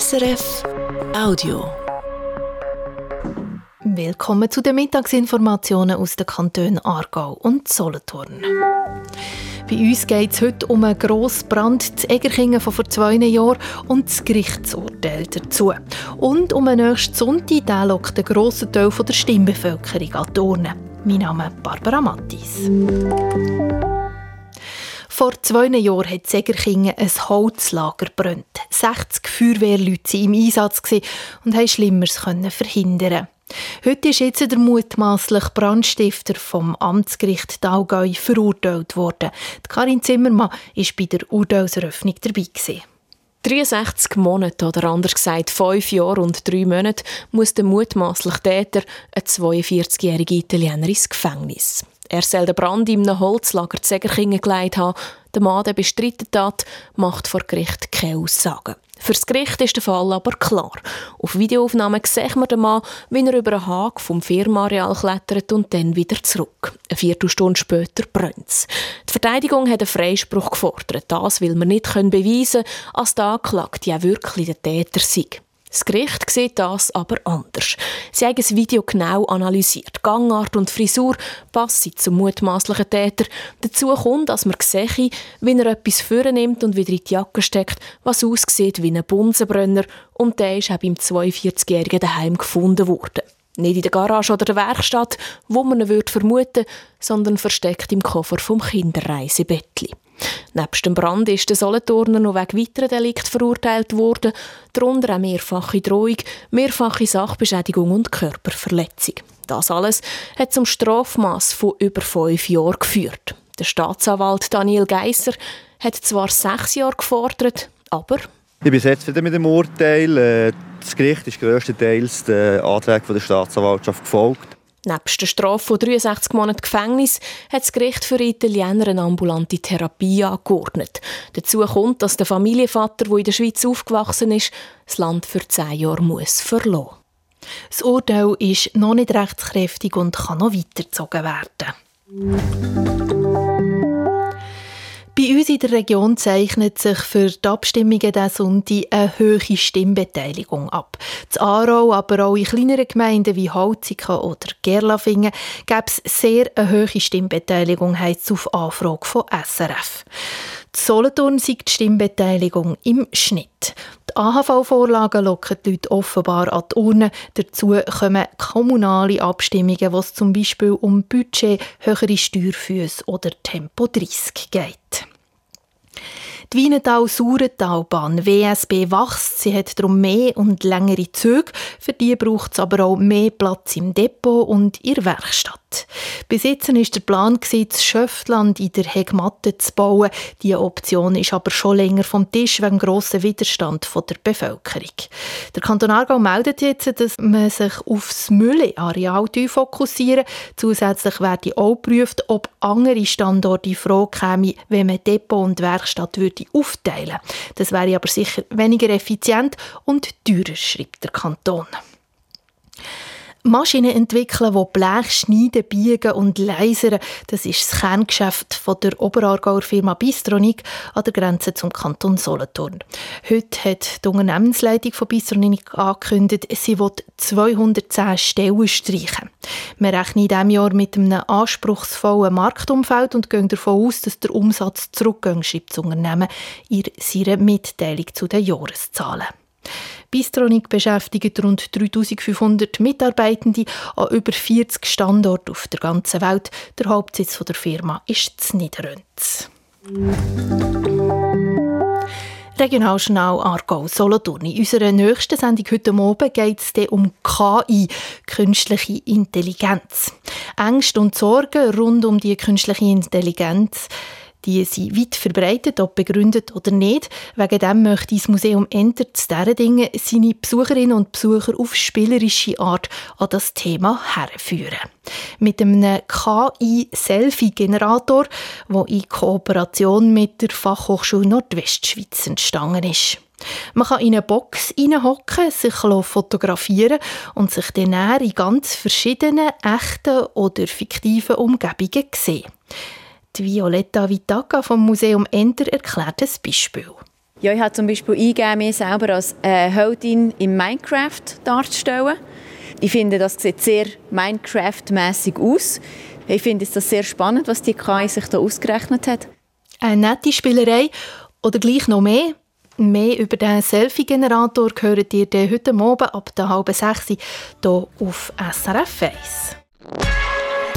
SRF Audio. Willkommen zu den Mittagsinformationen aus den Kantonen Aargau und Solothurn. Bei uns geht es heute um einen grossen Brand zu Egerkingen von vor zwei Jahren und das Gerichtsurteil dazu. Und um einen nächsten Sonntag, der lockt einen grossen Teil der Stimmbevölkerung an die Urne. Mein Name ist Barbara Mattis. Vor zwei Jahren hat Segerkingen ein Holzlager brennt. 60 Feuerwehrleute waren im Einsatz und haben Schlimmeres verhindern. Heute ist jetzt der mutmaßliche Brandstifter vom Amtsgericht Daugau verurteilt worden. Karin Zimmermann war bei der Urteilseröffnung dabei. 63 Monate oder anders gesagt 5 Jahre und 3 Monate muss der mutmaßliche Täter, ein 42-jähriger Italiener, ins Gefängnis. Er soll den Brand in einem Holzlager zu Segerkingen geleitet haben. Der Mann, der bestreitet hat, macht vor Gericht keine Aussagen. Für das Gericht ist der Fall aber klar. Auf Videoaufnahmen sieht man den Mann, wie er über einen Haken vom Firmareal klettert und dann wieder zurück. Eine Viertelstunde später brennt es. Die Verteidigung hat einen Freispruch gefordert. Das will man nicht beweisen können, als der Anklagte ja wirklich der Täter sei. Das Gericht sieht das aber anders. Sie haben das Video genau analysiert. Gangart und Frisur passen zum mutmaßlichen Täter. Dazu kommt, dass man sehe, wie er etwas vornimmt und wieder in die Jacke steckt, was aussieht wie ein Bunsenbrenner. Und der ist auch beim 42-Jährigen daheim gefunden worden. Nicht in der Garage oder der Werkstatt, wo man ihn vermuten würde, sondern versteckt im Koffer vom Kinderreisebettli. Nebst dem Brand ist der Solothurner noch wegen weiteren Delikten verurteilt worden, darunter auch mehrfache Drohung, mehrfache Sachbeschädigung und Körperverletzung. Das alles hat zum Strafmaß von über fünf Jahren geführt. Der Staatsanwalt Daniel Geisser hat zwar sechs Jahre gefordert, aber ich bin jetzt wieder mit dem Urteil. Äh, das Gericht ist grösstenteils den Anträgen der Staatsanwaltschaft gefolgt. Nebst der Strafe von 63 Monaten Gefängnis hat das Gericht für Italiener eine ambulante Therapie angeordnet. Dazu kommt, dass der Familienvater, der in der Schweiz aufgewachsen ist, das Land für 10 Jahre muss verlassen. Das Urteil ist noch nicht rechtskräftig und kann noch weitergezogen werden. Bei uns in der Region zeichnet sich für die Abstimmungen diesen Sonntag eine hohe Stimmbeteiligung ab. In Aarau, aber auch in kleineren Gemeinden wie Holziken oder Gerlafingen gäbe es sehr eine hohe Stimmbeteiligung, heisst es auf Anfrage von SRF. Die Solothurn sieht die Stimmbeteiligung im Schnitt. Die AHV-Vorlagen locken die Leute offenbar an die Urne. Dazu kommen kommunale Abstimmungen, wo es zum Beispiel um Budget, höhere Steuerfüße oder Tempo 30 geht. Die Wienetal-Saurentalbahn WSB wächst. Sie hat darum mehr und längere Züge. Für die braucht es aber auch mehr Platz im Depot und in der Werkstatt. Bis jetzt war der Plan, das Schöftland in der Hegmatte zu bauen. Diese Option ist aber schon länger vom Tisch wegen grossen Widerstand der Bevölkerung. Der Kanton Aargau meldet jetzt, dass man sich auf das Mülleareal fokussieren Zusätzlich werde auch geprüft, ob andere Standorte in Frage kämen, wenn man Depot und Werkstatt würde aufteilen Das wäre aber sicher weniger effizient und teurer, schreibt der Kanton. Maschinen entwickeln, die Blech schneiden, biegen und lasern, das ist das Kerngeschäft von der Oberaargauer Firma Bistronik an der Grenze zum Kanton Solothurn. Heute hat die Unternehmensleitung von Bistronik angekündigt, sie will 210 Stellen streichen. Wir rechnen in diesem Jahr mit einem anspruchsvollen Marktumfeld und gehen davon aus, dass der Umsatz zurückgeht, schreibt das Unternehmen in seiner Mitteilung zu den Jahreszahlen. Bistronik beschäftigt rund 3500 Mitarbeitende an über 40 Standorten auf der ganzen Welt. Der Hauptsitz der Firma ist in Niederönz. Regionaljournal Aargau Solothurn. In unserer nächsten Sendung heute Abend geht es um KI, künstliche Intelligenz. Ängste und Sorgen rund um die künstliche Intelligenz die sind weit verbreitet, ob begründet oder nicht. Wegen dem möchte das Museum Enter zu diesen Dingen seine Besucherinnen und Besucher auf spielerische Art an das Thema herführen. Mit einem KI-Selfie-Generator, der in Kooperation mit der Fachhochschule Nordwestschweiz entstanden ist. Man kann in eine Box hineinhocken, sich fotografieren und sich dann in ganz verschiedenen echten oder fiktiven Umgebungen sehen. Die Violetta Vitaka vom Museum Enter erklärt ein Beispiel. Ja, ich habe zum Beispiel eingegeben, mich selber als äh, Heldin in Minecraft darzustellen. Ich finde, das sieht sehr Minecraft-mäßig aus. Ich finde es sehr spannend, was die KI sich da ausgerechnet hat. Eine nette Spielerei oder gleich noch mehr? Mehr über den Selfie-Generator hört ihr heute Abend ab der halben sechs hier auf SRF 1.